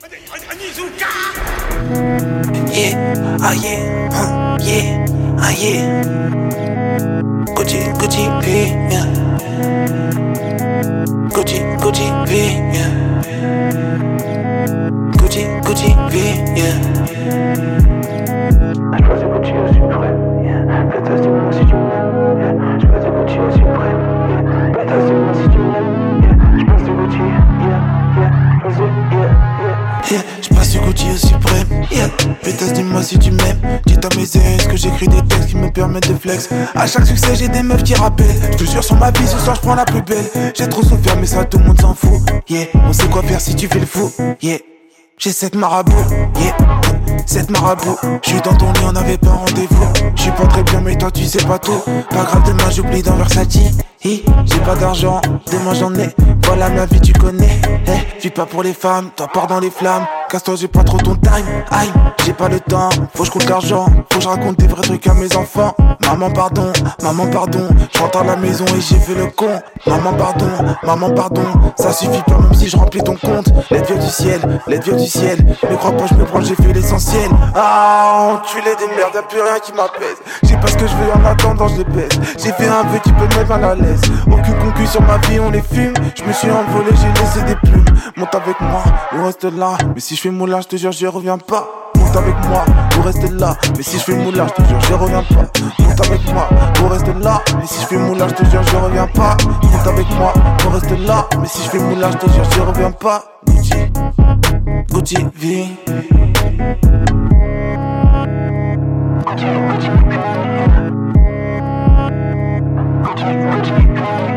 Yeah, ah yeah, huh, yeah, ah yeah. Gucci, Gucci, V, yeah. Gucci, Gucci, V, yeah. Gucci, Gucci, V, yeah. Yeah, je passe du Gucci au suprême, yeah. Pétasse, dis-moi si tu m'aimes. Dites à mes ex que j'écris des textes qui me permettent de flex? À chaque succès, j'ai des meufs qui rappellent. Je te jure sur ma vie, ce soir, je prends la plus belle. J'ai trop souffert, mais ça, tout le monde s'en fout, yeah. On sait quoi faire si tu fais le fou, yeah. J'ai cette marabout, yeah. Cette marabout, je suis dans ton lit, on n'avait pas rendez-vous. Je suis pas très bien, mais toi tu sais pas tout. Pas grave, demain j'oublie dans Versace. Hi, J'ai pas d'argent, demain j'en ai. Voilà ma vie, tu connais. Eh, vis pas pour les femmes, toi pars dans les flammes. Casse-toi, j'ai pas trop ton time. Aïe, j'ai pas le temps, faut que je compte l'argent. Faut que je raconte des vrais trucs à mes enfants. Maman, pardon, maman, pardon. Je rentre à la maison et j'ai fait le con. Maman, pardon, maman, pardon. Ça suffit pas, même si je remplis ton compte. L'aide vient du ciel, l'aide vient du ciel. Mais crois pas, je me prends, j'ai fait l'essentiel. Ah, enculé des merdes, y'a plus rien qui m'apaise. J'ai pas ce que je veux en attendant, je les. J'ai fait un vœu qui peut me mettre mal à l'aise. Aucune concu sur ma vie, on les fume. Je me suis envolé, j'ai laissé des monte avec moi ou reste là. Mais si je fais moulage, je te jure, je reviens pas. Monte avec moi ou reste là. Mais si je fais moulage, je te jure, je reviens pas. Monte avec moi ou reste là. Mais si je fais moulage, je te jure, je reviens pas. Monte avec moi ou reste là. Mais si je fais moulage, je te jure, je reviens pas. Gucci, Gucci, vie. Gucci, Gucci, Gucci, Gucci.